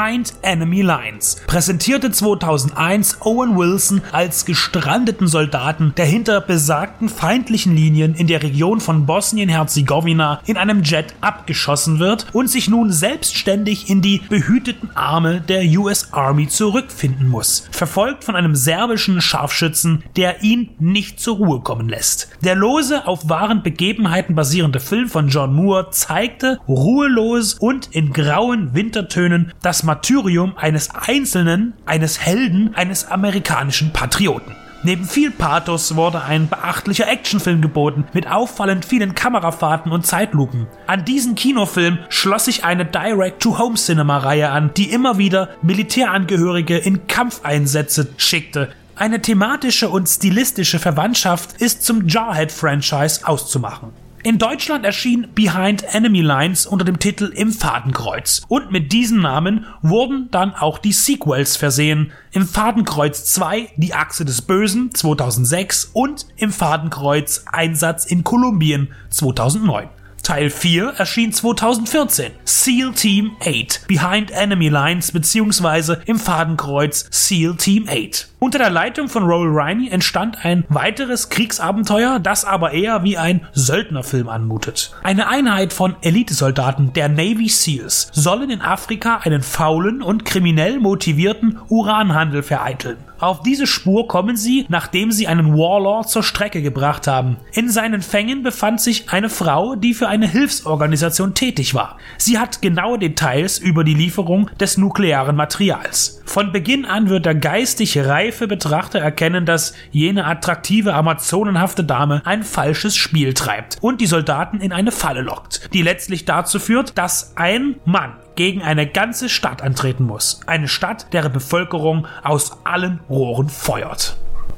Behind Enemy Lines präsentierte 2001 Owen Wilson als gestrandeten Soldaten, der hinter besagten feindlichen Linien in der Region von Bosnien-Herzegowina in einem Jet abgeschossen wird und sich nun selbstständig in die behüteten Arme der US Army zurückfinden muss, verfolgt von einem serbischen Scharfschützen, der ihn nicht zur Ruhe kommen lässt. Der lose auf wahren Begebenheiten basierende Film von John Moore zeigte ruhelos und in grauen Wintertönen das Martyrium eines Einzelnen, eines Helden, eines amerikanischen Patrioten. Neben viel Pathos wurde ein beachtlicher Actionfilm geboten, mit auffallend vielen Kamerafahrten und Zeitlupen. An diesen Kinofilm schloss sich eine Direct-to-Home-Cinema-Reihe an, die immer wieder Militärangehörige in Kampfeinsätze schickte. Eine thematische und stilistische Verwandtschaft ist zum Jarhead-Franchise auszumachen. In Deutschland erschien Behind Enemy Lines unter dem Titel Im Fadenkreuz und mit diesem Namen wurden dann auch die Sequels versehen. Im Fadenkreuz 2 Die Achse des Bösen 2006 und im Fadenkreuz Einsatz in Kolumbien 2009. Teil 4 erschien 2014. SEAL Team 8 Behind Enemy Lines bzw. im Fadenkreuz SEAL Team 8. Unter der Leitung von Roll Riney entstand ein weiteres Kriegsabenteuer, das aber eher wie ein Söldnerfilm anmutet. Eine Einheit von Elitesoldaten der Navy SEALs sollen in Afrika einen faulen und kriminell motivierten Uranhandel vereiteln. Auf diese Spur kommen sie, nachdem sie einen Warlord zur Strecke gebracht haben. In seinen Fängen befand sich eine Frau, die für eine Hilfsorganisation tätig war. Sie hat genaue Details über die Lieferung des nuklearen Materials. Von Beginn an wird der geistig reife Betrachter erkennen, dass jene attraktive amazonenhafte Dame ein falsches Spiel treibt und die Soldaten in eine Falle lockt, die letztlich dazu führt, dass ein Mann gegen eine ganze Stadt antreten muss. Eine Stadt, deren Bevölkerung aus allen Rohren feuert.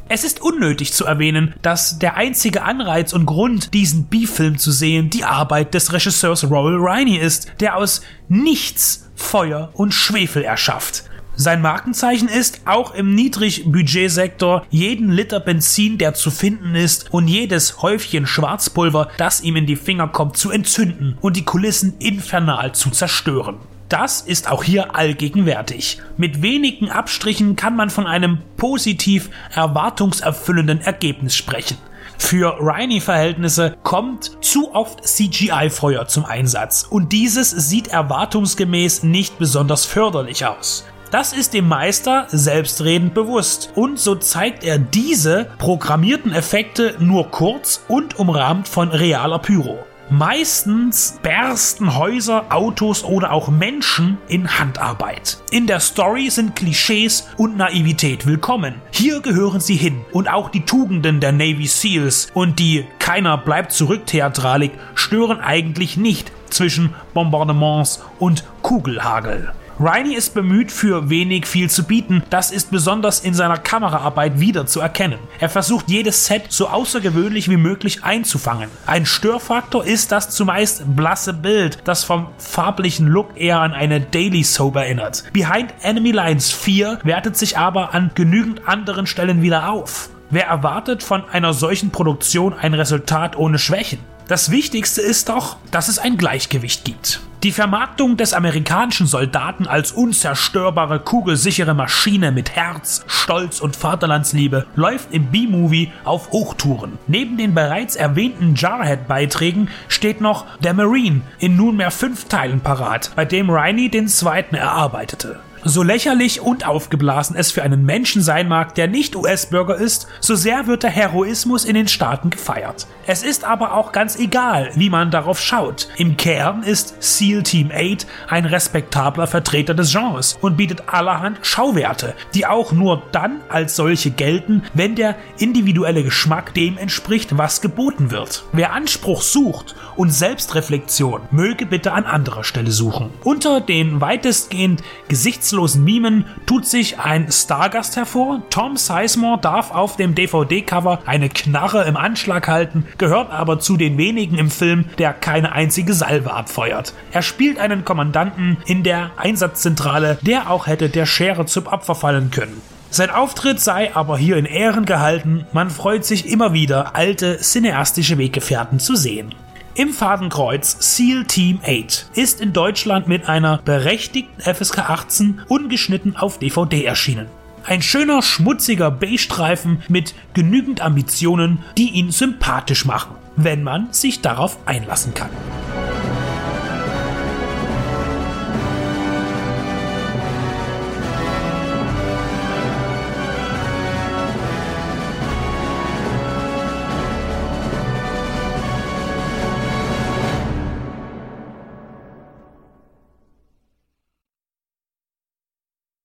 Es ist unnötig zu erwähnen, dass der einzige Anreiz und Grund, diesen B-Film zu sehen, die Arbeit des Regisseurs Royal Riney ist, der aus nichts Feuer und Schwefel erschafft. Sein Markenzeichen ist, auch im Niedrigbudgetsektor jeden Liter Benzin, der zu finden ist, und jedes Häufchen Schwarzpulver, das ihm in die Finger kommt, zu entzünden und die Kulissen infernal zu zerstören. Das ist auch hier allgegenwärtig. Mit wenigen Abstrichen kann man von einem positiv erwartungserfüllenden Ergebnis sprechen. Für Riney-Verhältnisse kommt zu oft CGI-Feuer zum Einsatz und dieses sieht erwartungsgemäß nicht besonders förderlich aus. Das ist dem Meister selbstredend bewusst und so zeigt er diese programmierten Effekte nur kurz und umrahmt von realer Pyro. Meistens bersten Häuser, Autos oder auch Menschen in Handarbeit. In der Story sind Klischees und Naivität willkommen. Hier gehören sie hin und auch die Tugenden der Navy SEALs und die Keiner bleibt zurück Theatralik stören eigentlich nicht zwischen Bombardements und Kugelhagel. Riney ist bemüht, für wenig viel zu bieten. Das ist besonders in seiner Kameraarbeit wieder zu erkennen. Er versucht jedes Set so außergewöhnlich wie möglich einzufangen. Ein Störfaktor ist das zumeist blasse Bild, das vom farblichen Look eher an eine Daily Soap erinnert. Behind Enemy Lines 4 wertet sich aber an genügend anderen Stellen wieder auf. Wer erwartet von einer solchen Produktion ein Resultat ohne Schwächen? Das Wichtigste ist doch, dass es ein Gleichgewicht gibt. Die Vermarktung des amerikanischen Soldaten als unzerstörbare, kugelsichere Maschine mit Herz, Stolz und Vaterlandsliebe läuft im B-Movie auf Hochtouren. Neben den bereits erwähnten Jarhead-Beiträgen steht noch der Marine in nunmehr fünf Teilen parat, bei dem Riney den zweiten erarbeitete. So lächerlich und aufgeblasen es für einen Menschen sein mag, der nicht US-Bürger ist, so sehr wird der Heroismus in den Staaten gefeiert. Es ist aber auch ganz egal, wie man darauf schaut. Im Kern ist SEAL Team 8 ein respektabler Vertreter des Genres und bietet allerhand Schauwerte, die auch nur dann als solche gelten, wenn der individuelle Geschmack dem entspricht, was geboten wird. Wer Anspruch sucht und Selbstreflexion, möge bitte an anderer Stelle suchen. Unter den weitestgehend gesichts geschmackslosen Mimen tut sich ein Stargast hervor. Tom Sizemore darf auf dem DVD-Cover eine Knarre im Anschlag halten, gehört aber zu den wenigen im Film, der keine einzige Salve abfeuert. Er spielt einen Kommandanten in der Einsatzzentrale, der auch hätte der Schere zum Opfer fallen können. Sein Auftritt sei aber hier in Ehren gehalten, man freut sich immer wieder, alte cineastische Weggefährten zu sehen. Im Fadenkreuz Seal Team 8 ist in Deutschland mit einer berechtigten FSK 18 ungeschnitten auf DVD erschienen. Ein schöner, schmutziger B-Streifen mit genügend Ambitionen, die ihn sympathisch machen, wenn man sich darauf einlassen kann.